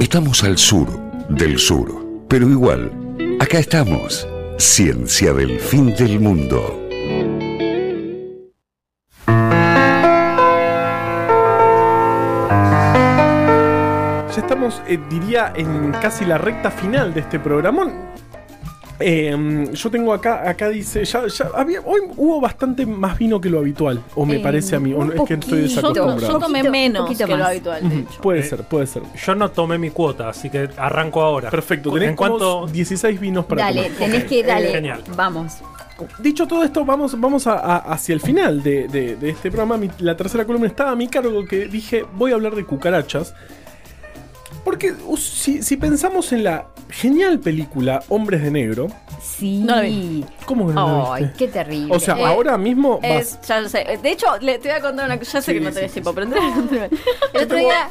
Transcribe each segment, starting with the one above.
Estamos al sur del sur, pero igual, acá estamos. Ciencia del fin del mundo. Ya estamos, eh, diría, en casi la recta final de este programón. Eh, yo tengo acá, acá dice, ya, ya había, hoy hubo bastante más vino que lo habitual, o me Eh, parece a mí, o es que estoy desacostumbrado. Yo tomé menos poquito que lo habitual, de Ujú, hecho. Puede ser, puede ser. Yo no tomé mi cuota, así que arranco ahora. Perfecto, tenés en cuanto 16 vinos para Dale, tomar. tenés que, dale, Genial. vamos. Dicho todo esto, vamos, vamos a- a- hacia el final de, de- de este programa. Mi- la tercera columna estaba a mi cargo que dije, voy a hablar de cucarachas. Porque si, si pensamos en la genial película Hombres de Negro, Sí. No la vi. ¿cómo que no Ay, qué terrible. O sea, Eh, ahora mismo vas. Ya lo sé. De hecho, le, te voy a contar una cosa. Ya sé Sí, que no sí, tenés sí, tiempo, sí. pero el otro día.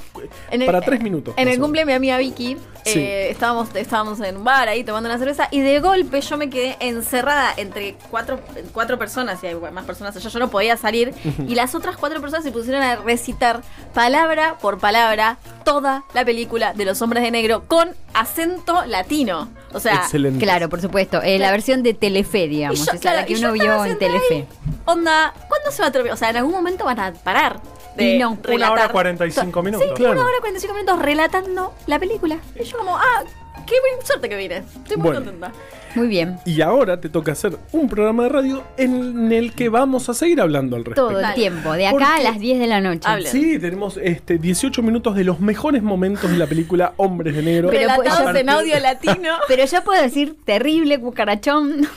en el- para tres minutos, En el cumple de mi amiga Vicky, Sí. eh, estábamos, estábamos en un bar ahí tomando una cerveza y de golpe yo me quedé encerrada entre cuatro, cuatro personas y hay más personas allá. Yo no podía salir y las otras cuatro personas se pusieron a recitar palabra por palabra toda la película de los hombres de negro con acento latino. O sea, Excelente. Claro, por supuesto. eh, la versión de Telefe, digamos. Yo, esa claro, la que uno vio en Telefe. ahí, Onda, ¿cuándo se va a terminar? O sea, en algún momento van a parar de Y no. Una hora 45 minutos. Sí, Claro. una hora 45 minutos relatando la película. Y yo como, ah, qué buena suerte que vine. Estoy muy Bueno. contenta. Muy bien. Y ahora te toca hacer un programa de radio en el que vamos a seguir hablando al respecto. Todo el tiempo. De acá a las 10 de la noche. Hablen. Sí, tenemos este 18 minutos de los mejores momentos de la película Hombres de Negro. Pero Relatados en audio latino. Pero ya puedo decir terrible cucarachón.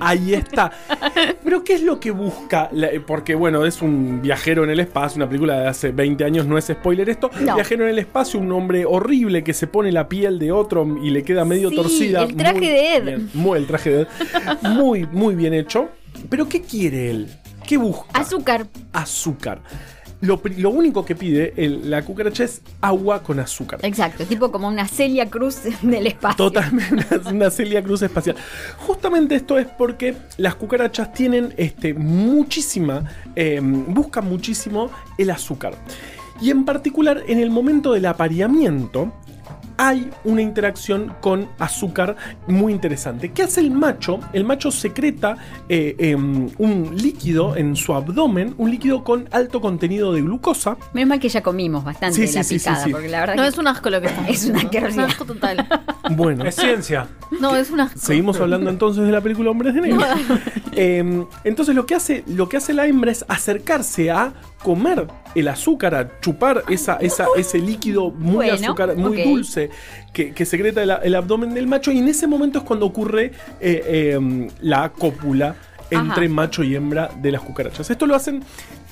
Ahí está. Pero ¿qué es lo que busca? La- Porque bueno, es un viajero en el espacio, una película de hace 20 años, no es spoiler esto. No. Viajero en el espacio, un hombre horrible que se pone la piel de otro y le queda medio Sí, torcida. el traje Muy de Ed. bien, muy el traje de Ed. Muy, muy bien hecho. Pero ¿qué quiere él? ¿Qué busca? Azúcar. azúcar. Lo, lo único que pide el- la cucaracha es agua con azúcar. Exacto. Tipo como una Celia Cruz del espacio. Totalmente, una Celia Cruz espacial. Justamente esto es porque las cucarachas tienen este, muchísima, eh, buscan muchísimo el azúcar. Y en particular, en el momento del apareamiento, hay una interacción con azúcar muy interesante. ¿Qué hace el macho? El macho secreta eh, em, un líquido en su abdomen, un líquido con alto contenido de glucosa. Menos mal que ya comimos bastante Sí, de la sí, picada, sí. porque la verdad No, que es un asco lo que está. Es una Es un asquerosidad. asco total. Bueno, Es ciencia. No, es un asco. Seguimos hablando entonces de la película Hombres de Negro. Eh, entonces lo que hace, lo que hace la hembra es acercarse a comer el azúcar, a chupar esa, esa, ese líquido muy Bueno, azúcar, muy dulce que, que secreta el, el abdomen del macho. Y en ese momento es cuando ocurre eh, eh, la cópula entre Ajá. macho y hembra de las cucarachas. Esto lo hacen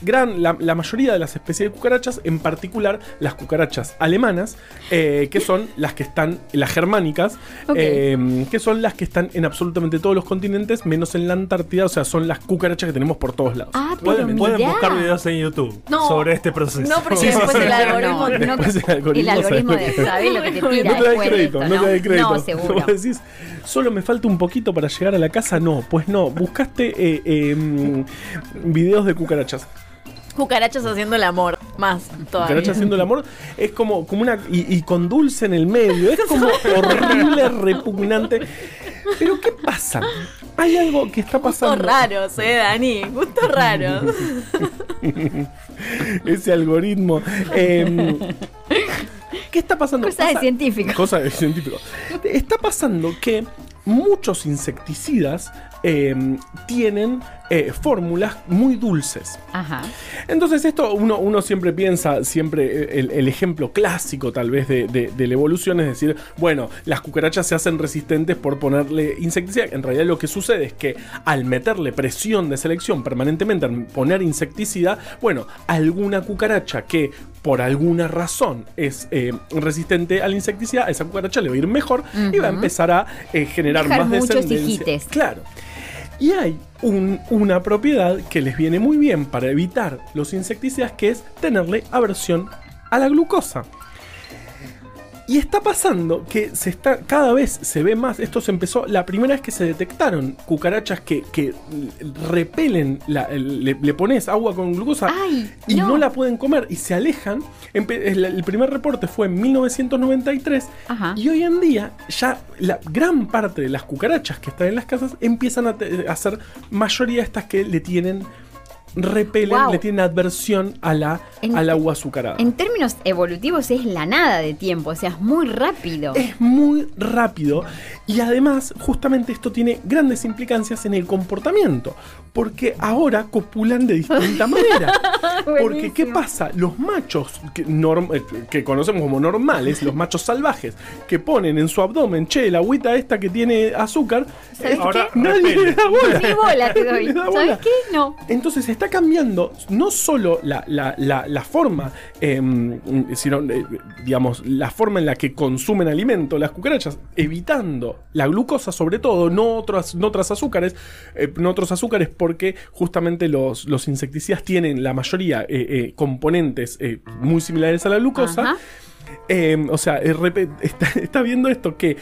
gran, la, la mayoría de las especies de cucarachas, en particular las cucarachas alemanas, eh, que son las que están, las germánicas, eh, que son las que están en absolutamente todos los continentes, menos en la Antártida, o sea, son las cucarachas que tenemos por todos lados. Ah, pero Pueden, pueden buscar videos en YouTube No. sobre este proceso. No, porque Sí, sí, después sí, el algoritmo. No, no, Después el algoritmo el algoritmo sabe. de saber lo que te tira no te de crédito, esto, no, te das crédito. No, seguro. Vos decís, solo me falta un poquito para llegar a la casa. No, pues no. Buscaste eh, eh, mm, videos de cucarachas. Cucarachas haciendo el amor. Más todavía. Cucaracha haciendo el amor es como, como una. Y, y con dulce en el medio. Es como horrible, repugnante. Pero ¿qué pasa? Hay algo que está Gustos pasando. raros, eh, Dani. Gustos raros. Ese algoritmo. Em, ¿Qué está pasando? Cosas de científico. Cosas de científico. Está pasando que muchos insecticidas em, tienen eh, fórmulas muy dulces. Ajá. Entonces esto uno, uno siempre piensa, siempre eh, el, el ejemplo clásico tal vez de, de- de la evolución es decir, bueno, las cucarachas se hacen resistentes por ponerle insecticida. En realidad lo que sucede es que al meterle presión de selección permanentemente, al poner insecticida, bueno, alguna cucaracha que por alguna razón es eh, resistente al insecticida, a esa cucaracha le va a ir mejor y va a empezar a eh, generar Dejar más muchos descendencia. hijites. Claro. Y hay un- una propiedad que les viene muy bien para evitar los insecticidas, que es tenerle aversión a la glucosa. Y está pasando que se está, cada vez se ve más, esto se empezó, la primera vez que se detectaron cucarachas que, que repelen, la- le, le pones agua con glucosa Ay, y no. no. la pueden comer y se alejan. El, el primer reporte fue en 1993 Ajá. y hoy en día ya la gran parte de las cucarachas que están en las casas empiezan a, a ser mayoría estas que le tienen repelen, Wow. le tienen adversión a la, En- al agua azucarada. En términos evolutivos es la nada de tiempo, o sea, es muy rápido. Es muy rápido y además justamente esto tiene grandes implicancias en el comportamiento, porque ahora copulan de distinta manera. Porque ¿qué pasa? Los machos que, norm- eh, que conocemos como normales, los machos salvajes, que ponen en su abdomen, che, la agüita esta que tiene azúcar, ¿Sabes eh, Ahora, nadie le da bola. Ni bola te doy. ¿Sabes bola. qué? No. Entonces está cambiando no solo la, la- la- la forma, em, sino, eh, digamos, la forma en la que consumen alimento las cucarachas, evitando la glucosa sobre todo, no otras, no otras azúcares, eh, no otros azúcares porque justamente los, los insecticidas tienen la mayoría eh, eh, componentes muy similares a la glucosa. Eh, o sea, está, está viendo esto que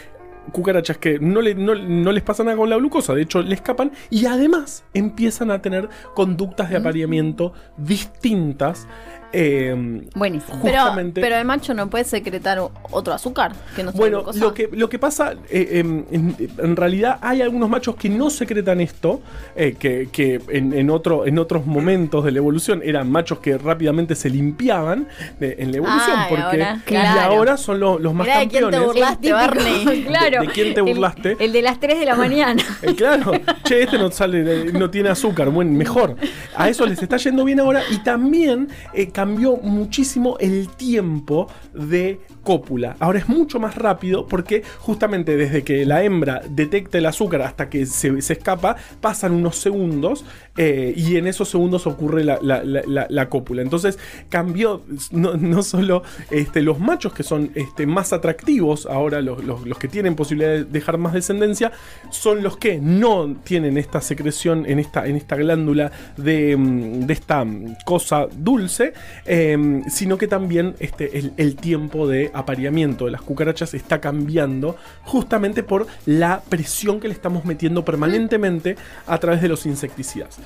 cucarachas que no, le- no- no les pasa nada con la glucosa, de hecho le escapan y además empiezan a tener conductas de apareamiento distintas. Eh, Buenísimo. Pero, justamente- pero el macho no puede secretar otro azúcar que no sea bueno, glucosa. lo que, lo que pasa, eh, em, en, en realidad hay algunos machos que no secretan esto, eh, que, que en, en otro, en otros momentos de la evolución eran machos que rápidamente se limpiaban de- en la evolución, Ay, porque ahora, y ahora son los, los más Mirá de quién te campeones. burlaste, Típico, Barney. claro. ¿De quién te El- burlaste? El, de las 3 de la mañana. Eh, claro, che, este no sale, no tiene azúcar, bueno, mejor. A eso les está yendo bien ahora y también eh, cambió muchísimo el tiempo de cópula. Ahora es mucho más rápido porque justamente desde que la hembra detecta el azúcar hasta que se, se escapa, pasan unos segundos eh, y en esos segundos ocurre la, la- la- la- la cópula. Entonces cambió no, no solo este, los machos que son este, más atractivos, ahora los, los- los que tienen posibilidad de dejar más descendencia, son los que no tienen esta secreción en esta, en esta glándula de, mm, de esta mm, cosa dulce, eh, sino que también este, el, el tiempo de apareamiento de las cucarachas está cambiando justamente por la presión que le estamos metiendo permanentemente a través de los insecticidas.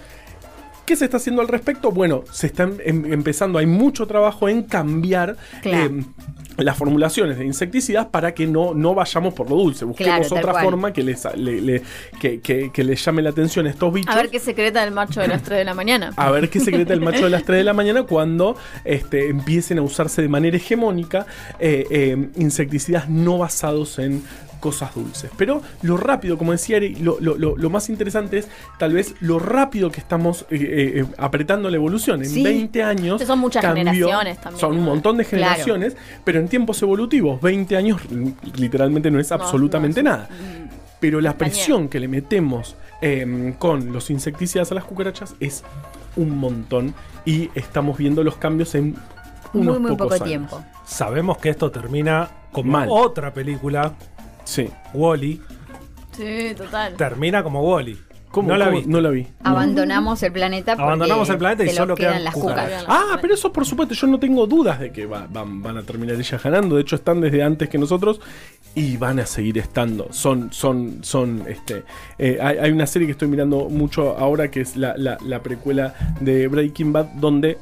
¿Qué se está haciendo al respecto? Bueno, se están em- empezando, hay mucho trabajo en cambiar Claro. em, las formulaciones de insecticidas para que no, no vayamos por lo dulce. Busquemos Claro, otra forma que les, le- le- que, que- que les llame la atención a estos bichos. A ver qué secreta el macho de las 3 de la mañana. A ver qué secreta el macho de las 3 de la mañana cuando este, empiecen a usarse de manera hegemónica eh, eh, insecticidas no basados en cosas dulces. Pero lo rápido, como decía Eri, lo, lo- lo- lo más interesante es tal vez lo rápido que estamos eh, eh, eh, apretando la evolución. En Sí. 20 años. Que son muchas generaciones también, Son un montón de Claro. generaciones, pero en tiempos evolutivos, 20 años li- literalmente no es No, absolutamente no, nada. Pero la presión que le metemos em, con los insecticidas a las cucarachas es un montón y estamos viendo los cambios en unos muy, muy pocos poco años. tiempo. Sabemos que esto termina como Mal. otra película, Sí. Wally. Sí, total. Termina como Wally. ¿Cómo? No la vi. No la vi. Abandonamos el planeta Abandonamos el planeta y se solo quedan quedan las cucarachas. Ah, pero eso por supuesto, yo no tengo dudas de que va- van, van a terminar ellas ganando. De hecho, están desde antes que nosotros y van a seguir estando. Son, son, son, este. eh, hay, hay una serie que estoy mirando mucho ahora que es la, la- la precuela de Breaking Bad, donde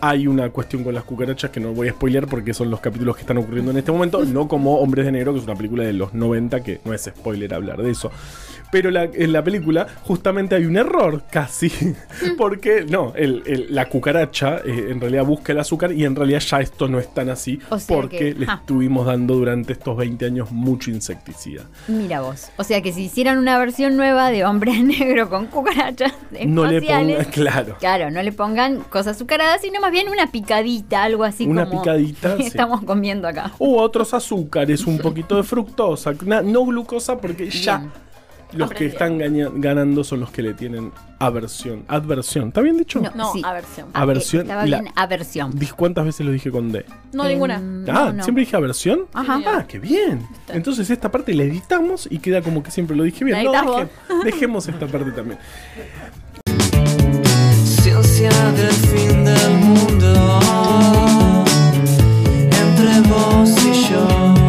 hay una cuestión con las cucarachas que no voy a spoilear porque son los capítulos que están ocurriendo en este momento, no como Hombres de Negro, que es una película de los 90, que no es spoiler hablar de eso. Pero la- en la película justamente hay un error casi, porque no, el- el- la cucaracha eh, en realidad busca el azúcar y en realidad ya esto no es tan así, O sea porque que- le ja. estuvimos dando durante estos 20 años mucho insecticida. Mira vos. O sea que si hicieran una versión nueva de hombre negro con cucarachas No le pongan, claro. Claro, no le pongan cosas azucaradas, sino más bien una picadita, algo así Una como picadita, sí. estamos comiendo acá. O otros azúcares, un poquito de fructosa, no glucosa, porque ya. Los que están ganando son los que le tienen aversión. Adversión, ¿está bien dicho? No. No, Sí. aversión. Ah, Aversión, eh, Estaba la- bien, aversión. ¿Cuántas veces lo dije con D? No, ninguna. Ah, no, no. siempre dije aversión. Ajá. Ah, qué bien. Entonces esta parte la editamos y queda como que siempre lo dije bien. No, deje- dejemos esta parte también. Ciencia del fin del mundo entre vos y yo.